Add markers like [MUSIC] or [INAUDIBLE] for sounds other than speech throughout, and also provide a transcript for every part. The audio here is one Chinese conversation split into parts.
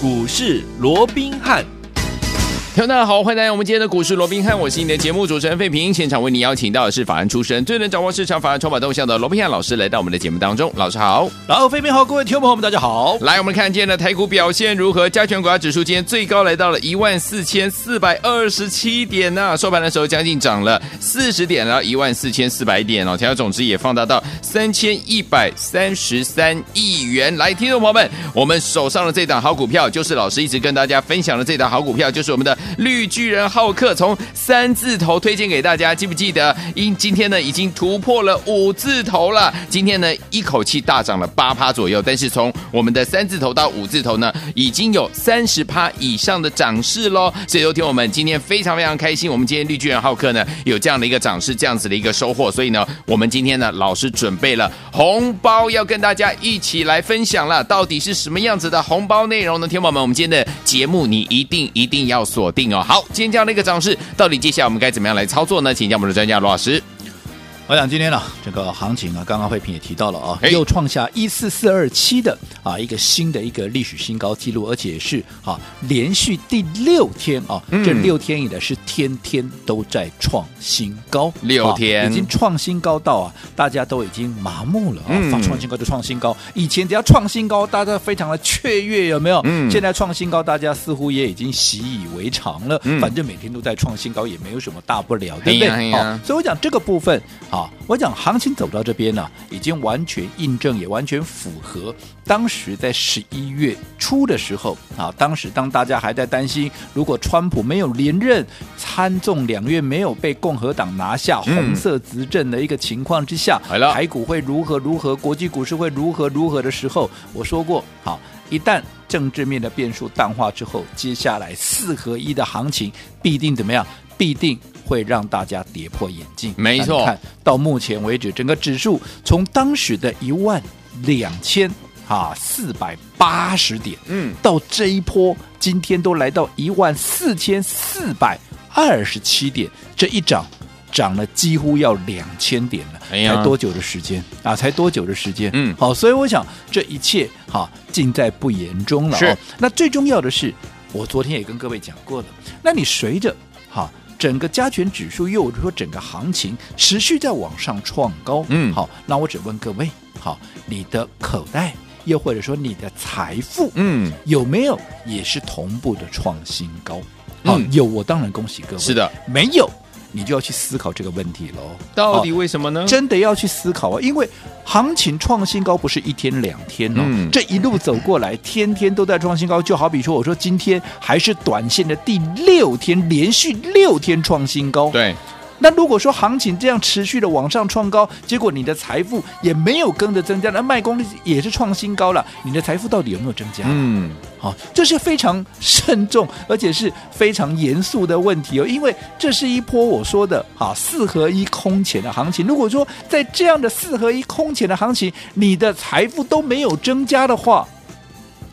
股市罗宾汉。听众大家好，欢迎来到我们今天的股市罗宾汉，我是你的节目主持人费平。现场为你邀请到的是法案出身、最能掌握市场法案筹码动向的罗宾汉老师，来到我们的节目当中。老师好，然后费平好，各位听众朋友们，大家好。来，我们看今天的台股表现如何？加权股价指数今天最高来到了一万四千四百二十七点呢、啊，收盘的时候将近涨了四十点，然后一万四千四百点哦，成交总值也放大到三千一百三十三亿元。来，听众朋友们，我们手上的这档好股票，就是老师一直跟大家分享的这档好股票，就是我们的。绿巨人浩克从三字头推荐给大家，记不记得？因今天呢已经突破了五字头了。今天呢一口气大涨了八趴左右，但是从我们的三字头到五字头呢，已经有三十趴以上的涨势喽。所以说，听我们今天非常非常开心，我们今天绿巨人浩克呢有这样的一个涨势，这样子的一个收获。所以呢，我们今天呢老师准备了红包要跟大家一起来分享了，到底是什么样子的红包内容呢？听友们，我们今天的节目你一定一定要锁定哦。好，今天这样的一个涨势，到底接下来我们该怎么样来操作呢？请教我们的专家罗老师。我想今天呢，这个行情啊，刚刚慧平也提到了啊，又创下一四四二七的啊一个新的一个历史新高记录，而且是啊连续第六天啊，这六天以来是天天都在创新高，六天已经创新高到啊，大家都已经麻木了啊，发创新高就创新高，以前只要创新高，大家非常的雀跃，有没有？嗯，现在创新高，大家似乎也已经习以为常了，反正每天都在创新高，也没有什么大不了，对不对？好，所以我讲这个部分啊。啊，我讲行情走到这边呢、啊，已经完全印证，也完全符合当时在十一月初的时候啊，当时当大家还在担心，如果川普没有连任，参众两院没有被共和党拿下红色执政的一个情况之下，嗯、台股会如何如何，国际股市会如何如何的时候，我说过，好，一旦政治面的变数淡化之后，接下来四合一的行情必定怎么样？必定会让大家跌破眼镜。没错，看到目前为止，整个指数从当时的一万两千啊四百八十点，嗯，到这一波今天都来到一万四千四百二十七点，这一涨涨了几乎要两千点了。哎呀，才多久的时间啊？才多久的时间？嗯，好，所以我想这一切哈尽在不言中了。是，那最重要的是，我昨天也跟各位讲过了，那你随着哈。整个加权指数，又或者说整个行情持续在往上创高，嗯，好，那我只问各位，好，你的口袋，又或者说你的财富，嗯，有没有也是同步的创新高？好，嗯，有，我当然恭喜各位。是的，没有。你就要去思考这个问题喽，到底为什么呢？真的要去思考啊，因为行情创新高不是一天两天哦，嗯、这一路走过来，天天都在创新高，就好比说，我说今天还是短线的第六天，连续六天创新高，对。那如果说行情这样持续的往上创高，结果你的财富也没有跟着增加，那卖功率也是创新高了，你的财富到底有没有增加？嗯，好，这是非常慎重而且是非常严肃的问题哦，因为这是一波我说的啊四合一空前的行情。如果说在这样的四合一空前的行情，你的财富都没有增加的话，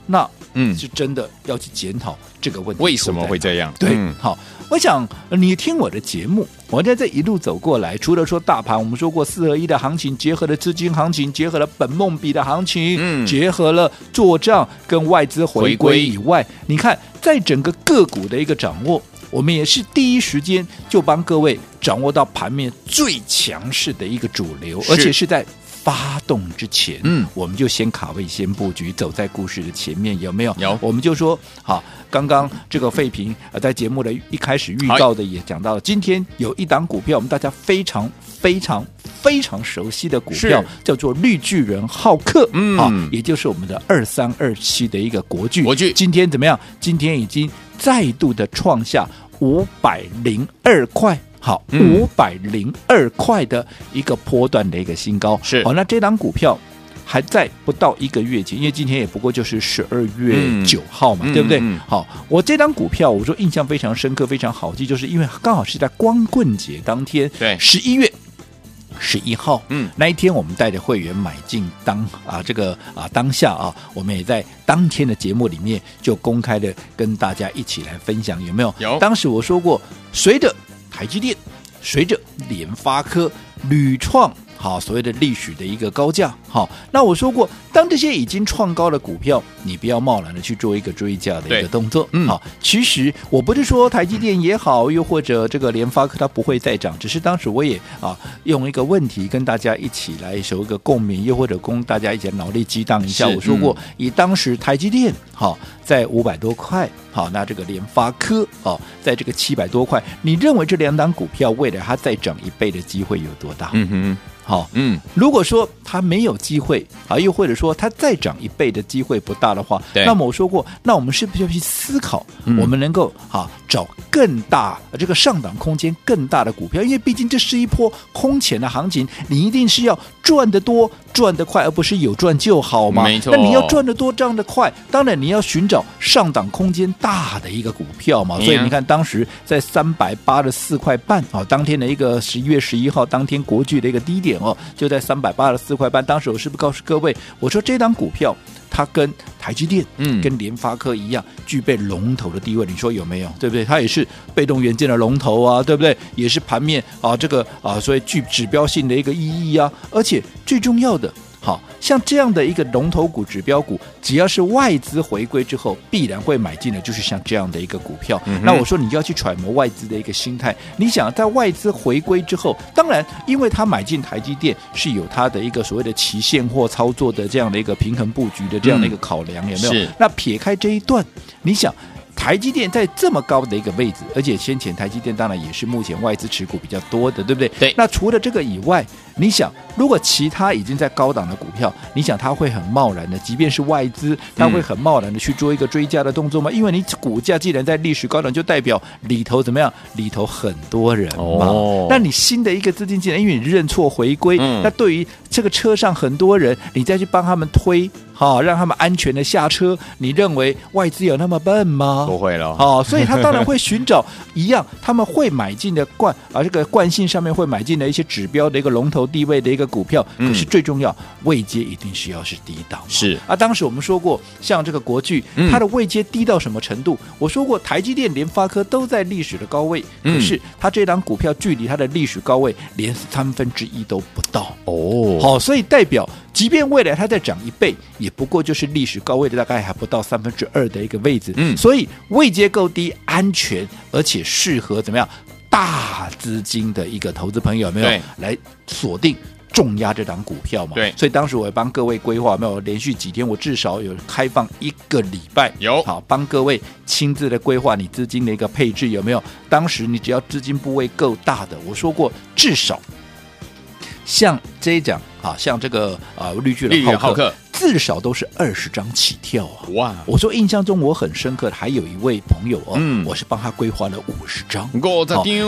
那嗯是真的要去检讨这个问题，为什么会这样？对，嗯、好。我想你听我的节目，我在这一路走过来，除了说大盘，我们说过四合一的行情，结合了资金行情，结合了本梦比的行情，嗯，结合了做账跟外资回归以外，你看，在整个个股的一个掌握，我们也是第一时间就帮各位掌握到盘面最强势的一个主流，而且是在。发动之前，嗯，我们就先卡位，先布局，走在故事的前面，有没有？有。我们就说，好，刚刚这个废平呃，在节目的一开始预告的也讲到了，今天有一档股票，我们大家非常非常非常熟悉的股票，叫做绿巨人浩克，嗯，啊，也就是我们的二三二七的一个国巨，国巨今天怎么样？今天已经再度的创下五百零二块。好，五百零二块的一个波段的一个新高是。好，那这档股票还在不到一个月前，因为今天也不过就是十二月九号嘛，嗯、对不对？嗯、好，我这张股票我说印象非常深刻，非常好记，就是因为刚好是在光棍节当天，对，十一月十一号，嗯，那一天我们带着会员买进当啊这个啊当下啊，我们也在当天的节目里面就公开的跟大家一起来分享，有没有？有。当时我说过，随着台积电随着联发科、屡创，好所谓的历史的一个高价。好，那我说过，当这些已经创高的股票，你不要贸然的去做一个追价的一个动作。嗯，好，其实我不是说台积电也好，又或者这个联发科它不会再涨，只是当时我也啊用一个问题跟大家一起来有一个共鸣，又或者供大家一起脑力激荡一下。我说过，以当时台积电好在五百多块，好，那这个联发科哦在这个七百多块，你认为这两档股票未来它再涨一倍的机会有多大？嗯哼。好，嗯，如果说它没有机会啊，又或者说它再涨一倍的机会不大的话，那么我说过，那我们是不是要去思考，我们能够啊找更大这个上档空间更大的股票？因为毕竟这是一波空前的行情，你一定是要赚得多、赚得快，而不是有赚就好嘛。没错，那你要赚得多、赚得快，当然你要寻找上档空间大的一个股票嘛。所以你看，当时在三百八十四块半啊，当天的一个十一月十一号当天国巨的一个低点。哦，就在三百八十四块半。当时我是不是告诉各位，我说这档股票它跟台积电、嗯，跟联发科一样，具备龙头的地位。你说有没有？对不对？它也是被动元件的龙头啊，对不对？也是盘面啊，这个啊，所以具指标性的一个意义啊。而且最重要的。好像这样的一个龙头股、指标股，只要是外资回归之后，必然会买进的，就是像这样的一个股票。嗯、那我说你就要去揣摩外资的一个心态。你想在外资回归之后，当然，因为他买进台积电是有他的一个所谓的期现货操作的这样的一个平衡布局的这样的一个考量，嗯、有没有？那撇开这一段，你想。台积电在这么高的一个位置，而且先前台积电当然也是目前外资持股比较多的，对不对？对。那除了这个以外，你想，如果其他已经在高档的股票，你想它会很贸然的，即便是外资，它会很贸然的去做一个追加的动作吗？嗯、因为你股价既然在历史高档，就代表里头怎么样？里头很多人嘛。哦。那你新的一个资金进来，因为你认错回归，嗯、那对于这个车上很多人，你再去帮他们推。好，让他们安全的下车。你认为外资有那么笨吗？不会了。哦，所以他当然会寻找一样，他们会买进的惯，而这个惯性上面会买进的一些指标的一个龙头地位的一个股票。可是最重要，位阶一定是要是低档。是啊，当时我们说过，像这个国巨，它的位阶低到什么程度？我说过，台积电、联发科都在历史的高位，可是它这档股票距离它的历史高位连三分之一都不到。哦，好，所以代表。即便未来它再涨一倍，也不过就是历史高位的大概还不到三分之二的一个位置。嗯，所以位阶够低，安全而且适合怎么样大资金的一个投资朋友有没有来锁定重压这档股票嘛？对，所以当时我也帮各位规划，没有连续几天，我至少有开放一个礼拜，有好帮各位亲自的规划你资金的一个配置有没有？当时你只要资金部位够大的，我说过至少。像这一讲啊，像这个啊，绿巨人浩克，至少都是二十张起跳啊！哇！我说印象中我很深刻的还有一位朋友哦，嗯，我是帮他规划了五十张。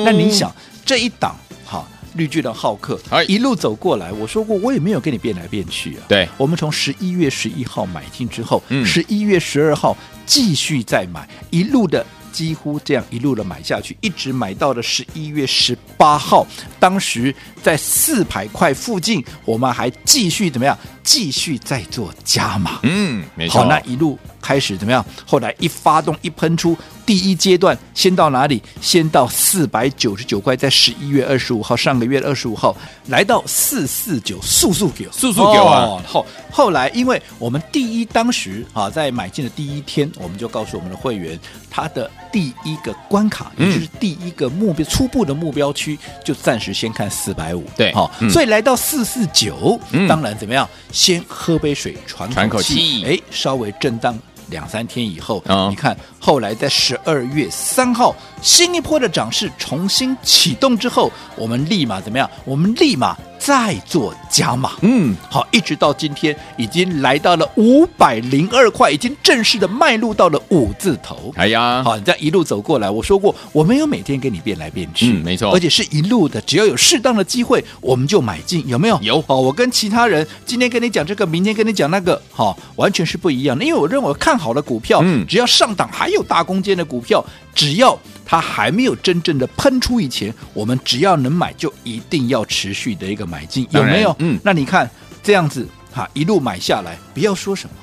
那你想这一档哈，绿巨人浩克一路走过来，我说过我也没有跟你变来变去啊。对，我们从十一月十一号买进之后，十一月十二号继续再买，一路的。几乎这样一路的买下去，一直买到了十一月十八号。当时在四百块附近，我们还继续怎么样？继续在做加码。嗯，没错。好，那一路开始怎么样？后来一发动一喷出。第一阶段先到哪里？先到四百九十九块，在十一月二十五号，上个月二十五号来到四四九，速速给，速速给啊！后后来，因为我们第一当时啊，在买进的第一天，我们就告诉我们的会员，他的第一个关卡，也就是第一个目标、嗯、初步的目标区，就暂时先看四百五。对，好、嗯，所以来到四四九，当然怎么样？先喝杯水，喘喘口气，哎，稍微震荡。两三天以后，哦、你看后来在十二月三号，新一波的涨势重新启动之后，我们立马怎么样？我们立马。再做加码，嗯，好，一直到今天已经来到了五百零二块，已经正式的迈入到了五字头。哎呀，好，你这样一路走过来，我说过我没有每天给你变来变去，嗯，没错，而且是一路的，只要有适当的机会，我们就买进，有没有？有。好，我跟其他人今天跟你讲这个，明天跟你讲那个，好，完全是不一样的。因为我认为我看好的股票，嗯，只要上档还有大空间的股票，只要。它还没有真正的喷出以前，我们只要能买，就一定要持续的一个买进，有没有？嗯，那你看这样子哈，一路买下来，不要说什么，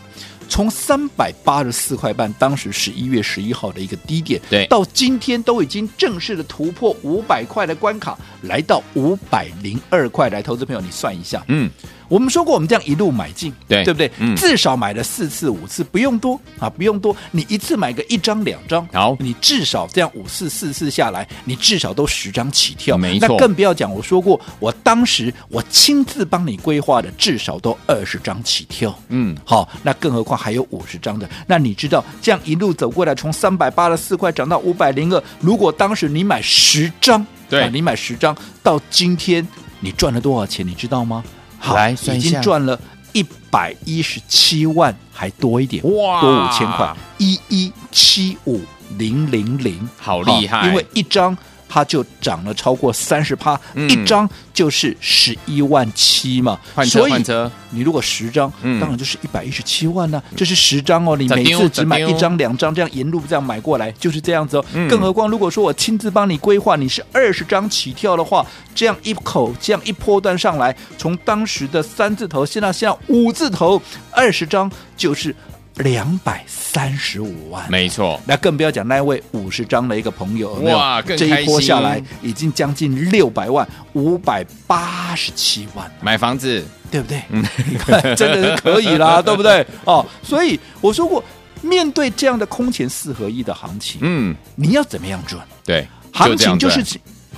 从三百八十四块半，当时十一月十一号的一个低点，对，到今天都已经正式的突破五百块的关卡，来到五百零二块。来，投资朋友，你算一下，嗯。我们说过，我们这样一路买进，对对不对？嗯，至少买了四次、五次，不用多啊，不用多。你一次买个一张、两张，好，你至少这样五次、四次下来，你至少都十张起跳，没错。那更不要讲，我说过，我当时我亲自帮你规划的，至少都二十张起跳。嗯，好，那更何况还有五十张的。那你知道，这样一路走过来，从三百八十四块涨到五百零二，如果当时你买十张，对，啊，你买十张，到今天你赚了多少钱？你知道吗？好，来已经赚了一百一十七万，还多一点，哇，多五千块，一一七五零零零，好厉害！因为一张。它就涨了超过三十趴，一张就是十一万七嘛。换车换车，你如果十张，嗯、当然就是一百一十七万呢、啊。这是十张哦，你每次只买一张两张，这样沿路这样买过来就是这样子哦。嗯、更何况如果说我亲自帮你规划，你是二十张起跳的话，这样一口这样一波段上来，从当时的三字头，现在现在五字头，二十张就是。两百三十五万，没错。那更不要讲那位五十张的一个朋友，哇，更这一波下来已经将近六百万，五百八十七万，买房子对不对？嗯，[LAUGHS] 真的是可以啦，[LAUGHS] 对不对？哦，所以我说过，面对这样的空前四合一的行情，嗯，你要怎么样赚？对，行情就是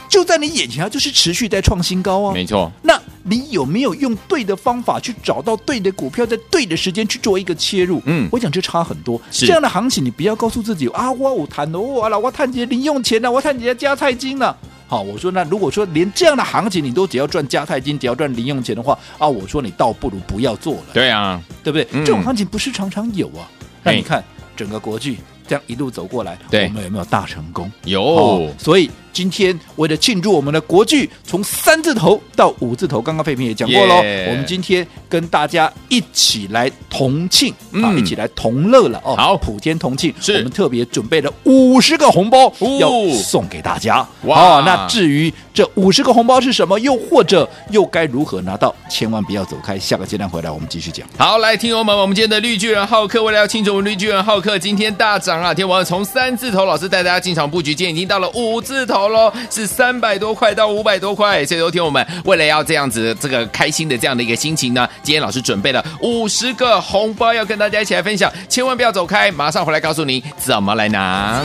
就在你眼前啊，就是持续在创新高啊，没错。那你有没有用对的方法去找到对的股票，在对的时间去做一个切入？嗯，我讲这差很多。这样的行情，你不要告诉自己啊，我我谈的我了，我谈几零用钱了，我谈几加菜金了。好，我说那如果说连这样的行情你都只要赚加菜金，只要赚零用钱的话啊，我说你倒不如不要做了。对啊，对不对？嗯、这种行情不是常常有啊。那你看整个国剧这样一路走过来，我们有没有大成功？有、哦。所以。今天为了庆祝我们的国剧从三字头到五字头，刚刚费平也讲过喽。我们今天跟大家一起来同庆、嗯、啊，一起来同乐了哦。好，普天同庆，我们特别准备了五十个红包要送给大家。哇、哦，那至于这五十个红包是什么，又或者又该如何拿到，千万不要走开。下个阶段回来我们继续讲。好，来听友们，我们今天的绿巨人浩克为了要庆祝我们绿巨人浩克今天大涨啊！天王从三字头老师带大家进场布局，今天已经到了五字头。喽，是三百多块到五百多块，所以昨天我们为了要这样子这个开心的这样的一个心情呢，今天老师准备了五十个红包要跟大家一起来分享，千万不要走开，马上回来告诉你怎么来拿。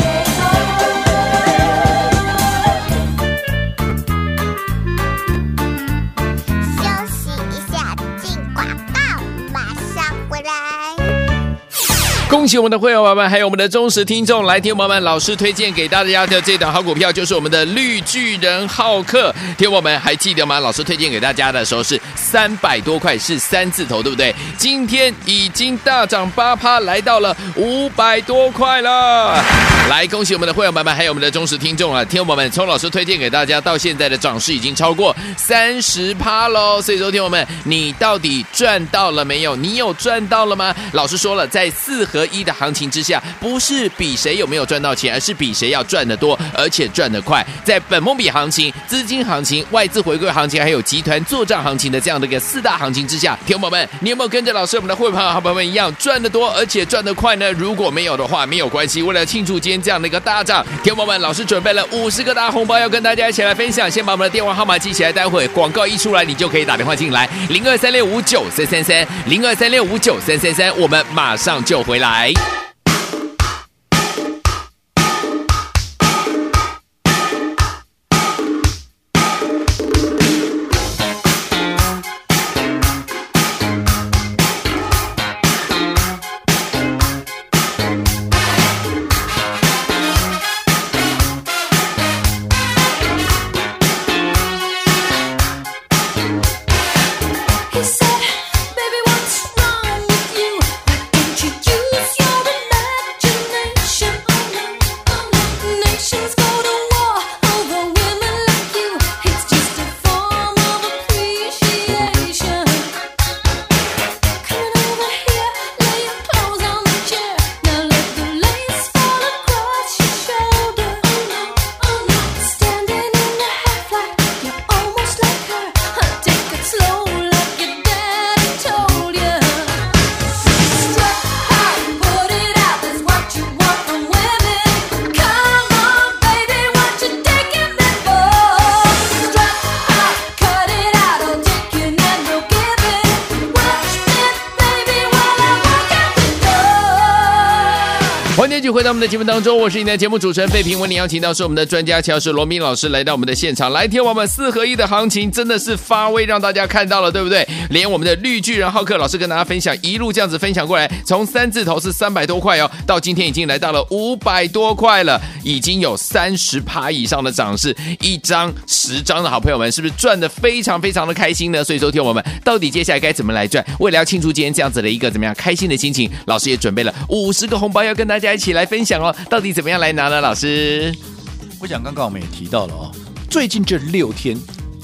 恭喜我们的会员伙伴，还有我们的忠实听众，来听我们老师推荐给大家的这档好股票，就是我们的绿巨人浩克。听我们还记得吗？老师推荐给大家的时候是三百多块，是三字头，对不对？今天已经大涨八趴，来到了五百多块了。来，恭喜我们的会员伙伴，还有我们的忠实听众啊！听我们从老师推荐给大家到现在的涨势已经超过三十趴喽。所以说，听我们，你到底赚到了没有？你有赚到了吗？老师说了，在四合一的行情之下，不是比谁有没有赚到钱，而是比谁要赚得多，而且赚得快。在本梦比行情、资金行情、外资回归行情，还有集团作帐行情的这样的一个四大行情之下，听众朋友们，你有没有跟着老师我们的会员好朋友们一样赚得多，而且赚得快呢？如果没有的话，没有关系。为了庆祝今天这样的一个大涨，听众朋友们，老师准备了五十个大红包要跟大家一起来分享。先把我们的电话号码记起来，待会广告一出来，你就可以打电话进来，零二三六五九三三三，零二三六五九三三三，我们马上就回来。欢们的节目当中，我是你的节目主持人费平。为你邀请到是我们的专家乔氏罗明老师来到我们的现场，来听我们四合一的行情真的是发威，让大家看到了，对不对？连我们的绿巨人浩克老师跟大家分享，一路这样子分享过来，从三字头是三百多块哦，到今天已经来到了五百多块了，已经有三十趴以上的涨势，一张十张的好朋友们是不是赚的非常非常的开心呢？所以说，听我们到底接下来该怎么来赚？为了要庆祝今天这样子的一个怎么样开心的心情，老师也准备了五十个红包要跟大家。一起来分享哦，到底怎么样来拿呢？老师，我想刚刚我们也提到了哦，最近这六天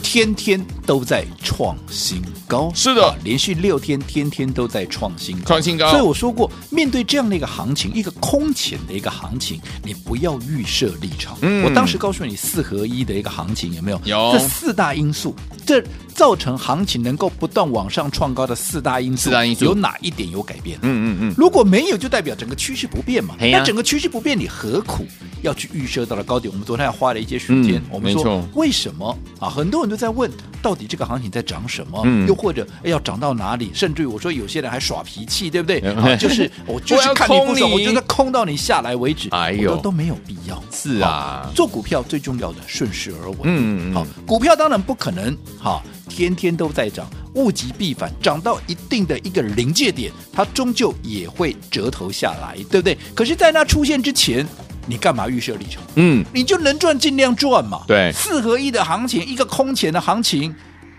天天都在创新高，是的，连续六天天天都在创新创新高。所以我说过，面对这样的一个行情，一个空前的一个行情，你不要预设立场。嗯，我当时告诉你四合一的一个行情有没有？有这四大因素，这。造成行情能够不断往上创高的四大因素，四大因素有哪一点有改变？嗯嗯嗯，如果没有，就代表整个趋势不变嘛。那、啊、整个趋势不变，你何苦要去预设到了高点？我们昨天还花了一些时间，嗯、我们说为什么啊？很多人都在问，到底这个行情在涨什么？嗯、又或者要涨到哪里？甚至于我说有些人还耍脾气，对不对？[LAUGHS] 啊、就是我就是看你不爽，我，我就在空到你下来为止。哎呦，都，都没有必要。是啊，做股票最重要的顺势而为。嗯嗯，好，股票当然不可能哈。天天都在涨，物极必反，涨到一定的一个临界点，它终究也会折头下来，对不对？可是，在那出现之前，你干嘛预设立场？嗯，你就能赚尽量赚嘛。对，四合一的行情，一个空前的行情，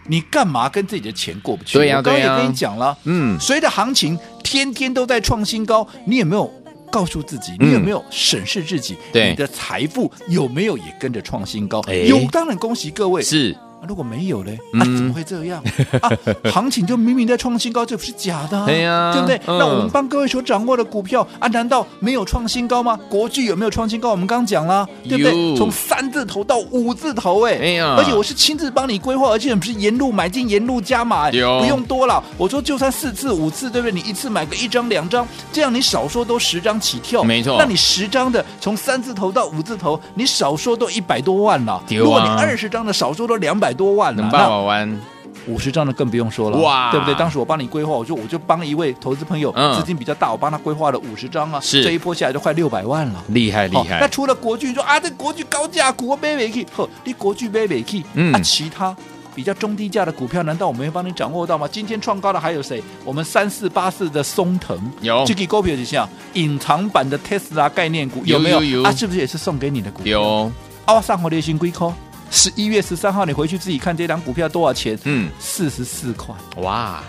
你干嘛跟自己的钱过不去？对呀、啊，我刚刚也跟你讲了，嗯，随着行情天天都在创新高，你有没有告诉自己？你有没有审视自己？对、嗯，你的财富有没有也跟着创新高？哎、有，当然恭喜各位。是。如果没有嘞，啊，怎么会这样？[LAUGHS] 啊，行情就明明在创新高，这不是假的，对呀，对不对？嗯、那我们帮各位所掌握的股票啊，难道没有创新高吗？国巨有没有创新高？我们刚刚讲了，对不对？从三字头到五字头，哎，哎呀，而且我是亲自帮你规划，而且不是沿路买进，沿路加码，不用多了。我说就算四次五次，对不对？你一次买个一张两张，这样你少说都十张起跳，没错。那你十张的从三字头到五字头，你少说都一百多万了。啊、如果你二十张的，少说都两百多万了。好玩，五十张的更不用说了，哇，对不对？当时我帮你规划，我就我就帮一位投资朋友，资金比较大，我帮他规划了五十张啊，是这一波下来就快六百万了，厉害厉害。那除了国巨，说啊，这国巨高价股我买不起，呵，你国巨买不起，嗯，啊，其他比较中低价的股票，难道我没有帮你掌握到吗？今天创高的还有谁？我们三四八四的松藤有，这个股票就像隐藏版的特斯拉概念股，有没有？啊，是不是也是送给你的股票？有，啊，上回的新贵科。十一月十三号，你回去自己看这档股票多少钱？嗯，四十四块。哇，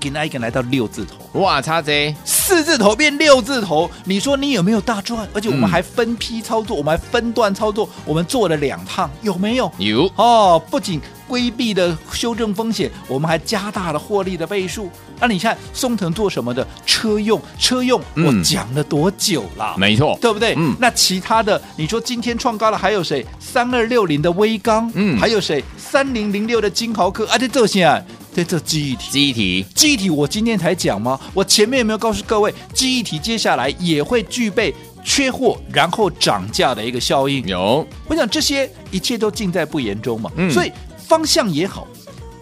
给那一个来到六字头，哇，差贼，四字头变六字头，你说你有没有大赚？而且我们还分批操作，嗯、我们还分段操作，我们做了两趟，有没有？有哦，不仅规避的修正风险，我们还加大了获利的倍数。那、啊、你看松藤做什么的？车用，车用，嗯、我讲了多久了？没错，对不对？嗯。那其他的，你说今天创高了，还有谁？三二六零的威刚，嗯，还有谁？三零零六的金豪科，啊且这些啊，在这记忆体，记忆体，记忆体，我今天才讲吗？我前面有没有告诉各位，记忆体接下来也会具备缺货然后涨价的一个效应？有，我想这些一切都尽在不言中嘛。嗯。所以方向也好，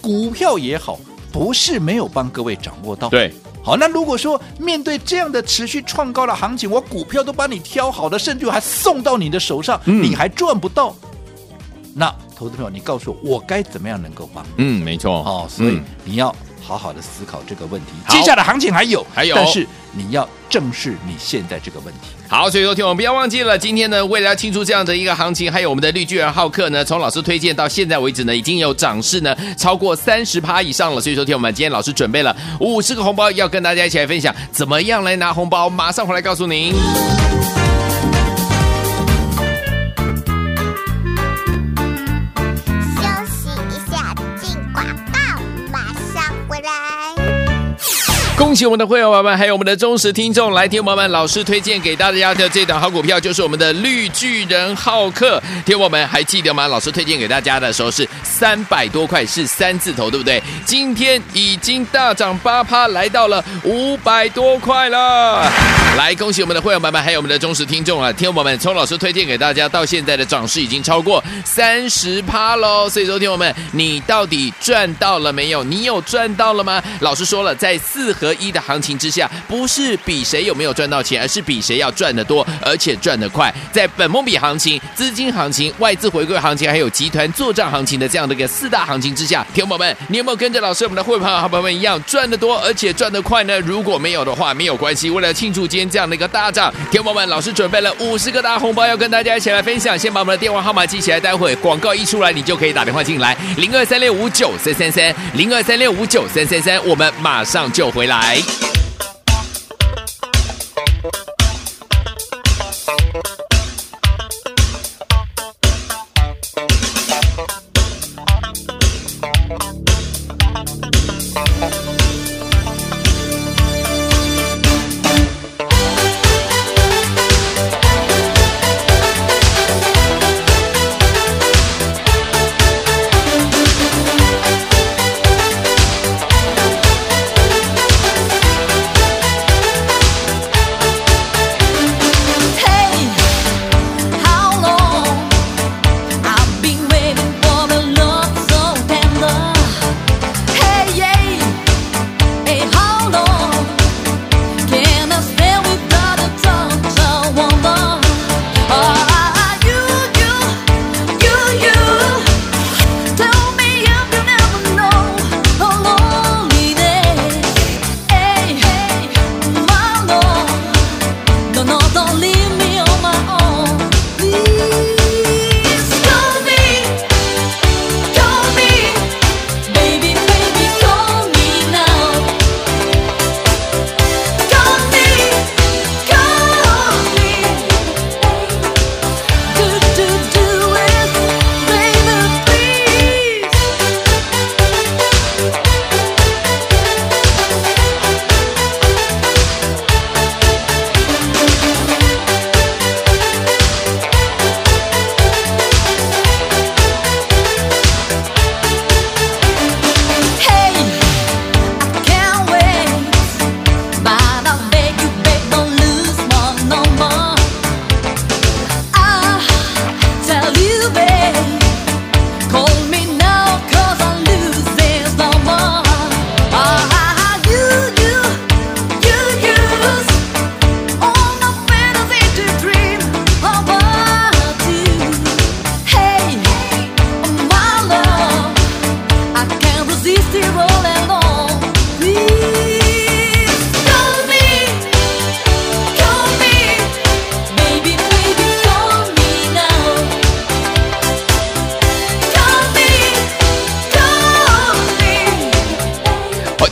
股票也好。不是没有帮各位掌握到，对，好，那如果说面对这样的持续创高的行情，我股票都帮你挑好了，甚至还送到你的手上，嗯、你还赚不到，那投资朋友，你告诉我，我该怎么样能够帮？嗯，没错，哦，所以你要好好的思考这个问题。接下来行情还有，还有，但是你要正视你现在这个问题。好，所以说听我们不要忘记了，今天呢，为了要庆祝这样的一个行情，还有我们的绿巨人浩克呢，从老师推荐到现在为止呢，已经有涨势呢超过三十趴以上了。所以说听我们今天老师准备了五十个红包，要跟大家一起来分享，怎么样来拿红包？马上回来告诉您。恭喜我们的会员伙伴，还有我们的忠实听众，来听我们老师推荐给大家的这档好股票，就是我们的绿巨人浩克。听我们还记得吗？老师推荐给大家的时候是三百多块，是三字头，对不对？今天已经大涨八趴，来到了五百多块了。来，恭喜我们的会员朋友们，还有我们的忠实听众啊！听友们，从老师推荐给大家，到现在的涨势已经超过三十趴喽。所以说，听友们，你到底赚到了没有？你有赚到了吗？老师说了，在四一的行情之下，不是比谁有没有赚到钱，而是比谁要赚得多，而且赚得快。在本梦比行情、资金行情、外资回归行情，还有集团作账行情的这样的一个四大行情之下，听友们，你有没有跟着老师我们的会朋友、好朋友们一样赚得多，而且赚得快呢？如果没有的话，没有关系。为了庆祝今天这样的一个大涨，听友们，老师准备了五十个大红包要跟大家一起来分享。先把我们的电话号码记起来，待会广告一出来，你就可以打电话进来，零二三六五九三三三，零二三六五九三三三，我们马上就回来来。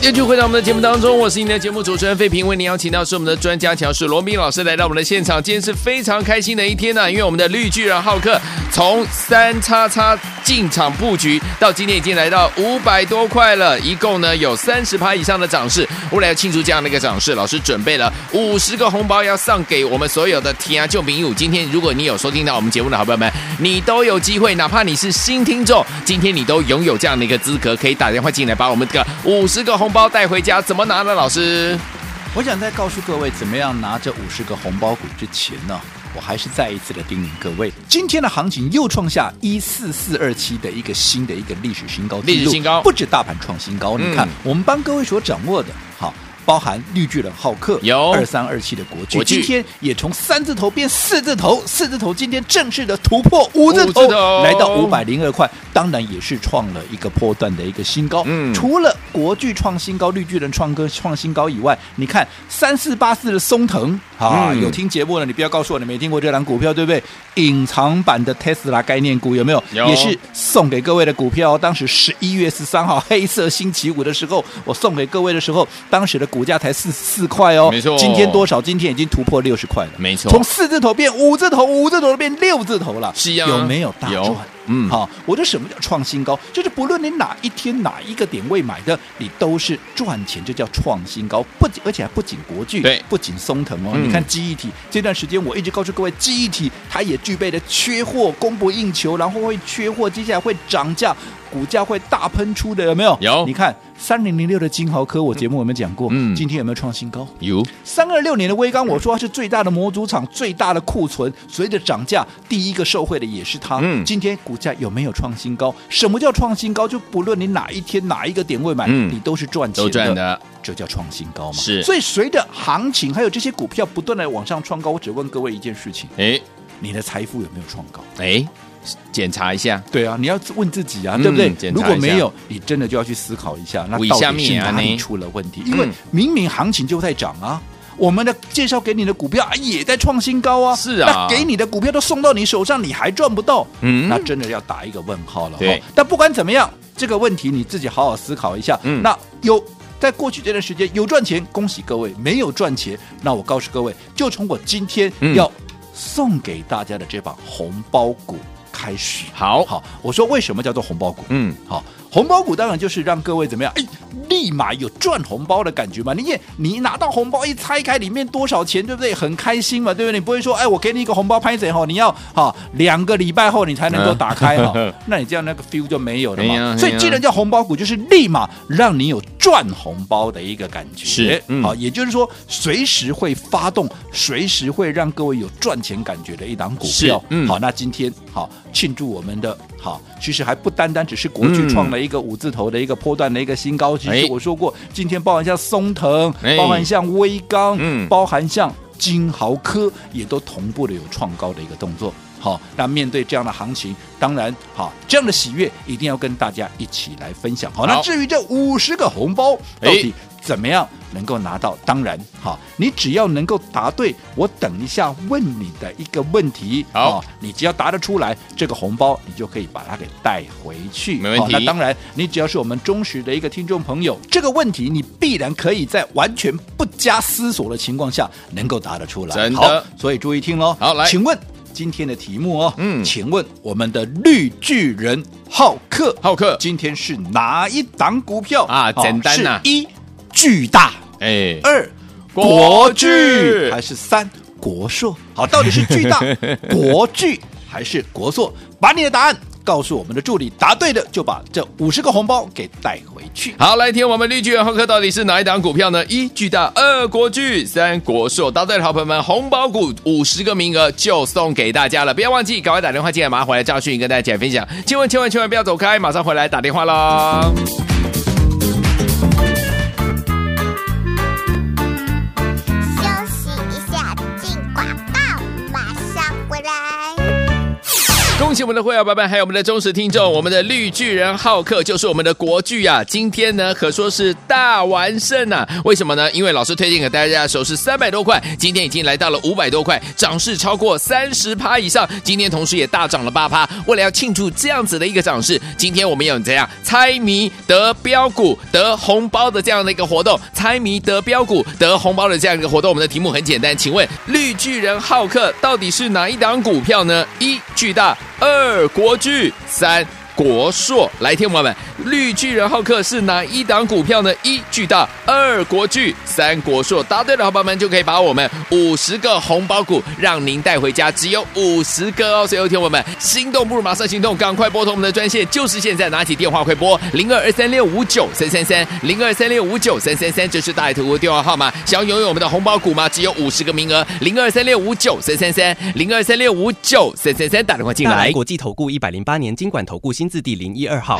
继续回到我们的节目当中，我是你的节目主持人费平，为您邀请到是我们的专家强势罗宾老师来到我们的现场。今天是非常开心的一天呢、因为我们的绿巨人浩克从三叉叉进场布局到今天已经来到五百多块了，一共呢有三十趴以上的涨势。为了要庆祝这样的一个涨势，老师准备了五十个红包要送给我们所有的天啊救民友。今天如果你有收听到我们节目的好朋友们，你都有机会，哪怕你是新听众，今天你都拥有这样的一个资格，可以打电话进来把我们这个五十个红包。包带回家怎么拿呢？老师，我想在告诉各位，怎么样拿这五十个红包股之前呢，我还是再一次的叮咛各位，今天的行情又创下一四四二七的一个新的一个历史新高，历史新高，不止大盘创新高，嗯、你看我们帮各位所掌握的，好。包含绿巨人浩克有。二三二七的国巨，国巨今天也从三字头变四字头，四字头今天正式的突破五字头，头。来到五百零二块，当然也是创了一个波段的一个新高。嗯，除了国巨创新高，绿巨人创歌创新高以外，你看三四八四的松腾啊，嗯、有听节目的你不要告诉我你没听过这档股票，对不对？隐藏版的特斯拉概念股有没有？有，也是送给各位的股票。当时十一月十三号 [LAUGHS] 黑色星期五的时候，我送给各位的时候，当时的股。价才四四块哦，没错。今天多少？今天已经突破六十块了，没错。从四字头变五字头，五字头变六字头了，是啊。有没有大赚？有嗯，好，我说什么叫创新高？就是不论你哪一天哪一个点位买的，你都是赚钱，这叫创新高。不仅而且还不仅国巨，对，不仅松藤哦。嗯、你看记忆体这段时间，我一直告诉各位，记忆体它也具备了缺货、供不应求，然后会缺货，接下来会涨价。股价会大喷出的有没有？有。你看三零零六的金豪科，我节目有没有讲过？嗯。今天有没有创新高？有。三二六年的微刚，我说它是最大的模组厂，最大的库存，随着涨价，第一个受惠的也是它。嗯。今天股价有没有创新高？什么叫创新高？就不论你哪一天哪一个点位买，嗯、你都是赚钱的。都赚的。这叫创新高嘛？是。所以随着行情还有这些股票不断的往上创高，我只问各位一件事情：哎，你的财富有没有创高？哎。检查一下，对啊，你要问自己啊，嗯、对不对？如果没有，你真的就要去思考一下，那到底是哪里出了问题？因为明明行情就在涨啊，我们的介绍给你的股票啊也在创新高啊，是啊，那给你的股票都送到你手上，你还赚不到，嗯，那真的要打一个问号了。对，但不管怎么样，这个问题你自己好好思考一下。嗯，那有在过去这段时间有赚钱，恭喜各位；没有赚钱，那我告诉各位，就从我今天要送给大家的这把红包股。开始。好。好，我说为什么叫做红包股？嗯，好，红包股当然就是让各位怎么样？哎，立马有赚红包的感觉嘛。你也你拿到红包一拆开，里面多少钱，对不对？很开心嘛，对不对？你不会说，哎，我给你一个红包拍谁哈？你要哈两个礼拜后你才能够打开哈，嗯、[LAUGHS] 那你这样那个 feel 就没有了嘛。[LAUGHS] 所以既然叫红包股，就是立马让你有赚红包的一个感觉。是，嗯、好，也就是说随时会发动，随时会让各位有赚钱感觉的一档股票。嗯，好，那今天好。庆祝我们的好，其实还不单单只是国巨创了一个五字头的一个波段的一个新高。嗯、其实我说过，今天包含像松藤，哎、包含像威刚，嗯，包含像金豪科，也都同步的有创高的一个动作。好，那面对这样的行情，当然好，这样的喜悦一定要跟大家一起来分享。好，好，那至于这五十个红包到底怎么样能够拿到？当然，好，你只要能够答对我等一下问你的一个问题，好，你只要答得出来，这个红包你就可以把它给带回去。没问题。那当然，你只要是我们忠实的一个听众朋友，这个问题你必然可以在完全不加思索的情况下能够答得出来。真的。好，所以注意听喽。好，来，请问。今天的题目哦，嗯，请问我们的绿巨人浩克，浩克今天是哪一档股票啊？简单呐、啊，一巨大，哎，二国巨还是三国硕？好，到底是巨大、[LAUGHS] 国巨还是国硕？把你的答案。告诉我们的助理，答对的就把这五十个红包给带回去。好，来听我们绿巨人浩克到底是哪一档股票呢？一巨大，二国巨，三国硕。答对的好朋友们，红包股五十个名额就送给大家了，不要忘记，赶快打电话进来，马上回来教训跟大家分享。千万千万千万不要走开，马上回来打电话喽。恭喜我们的会员伙伴，还有我们的忠实听众，我们的绿巨人浩克就是我们的国巨啊！今天呢可说是大完胜啊！为什么呢？因为老师推荐给大家的时候是三百多块，今天已经来到了五百多块，涨势超过三十趴以上。今天同时也大涨了八趴。为了要庆祝这样子的一个涨势，今天我们有怎样猜谜得标股得红包的这样的一个活动？猜谜得标股得红包的这样一个活动，我们的题目很简单，请问绿巨人浩克到底是哪一档股票呢？一巨大。二二国巨，三国硕，来听友们。绿巨人浩克是哪一档股票呢？一巨大，二国巨，三国硕。答对的好朋友们就可以把我们五十个红包股让您带回家，只有五十个哦。所以有听我们心动不如马上行动，赶快拨通我们的专线，就是现在，拿起电话快拨零二二三六五九三三三零二三六五九三三三，这是大爱投顾电话号码。想要拥有我们的红包股吗？只有五十个名额，零二三六五九三三三零二三六五九三三三，打电话进来。国际投顾一百零八年金管投顾新字第零一二号。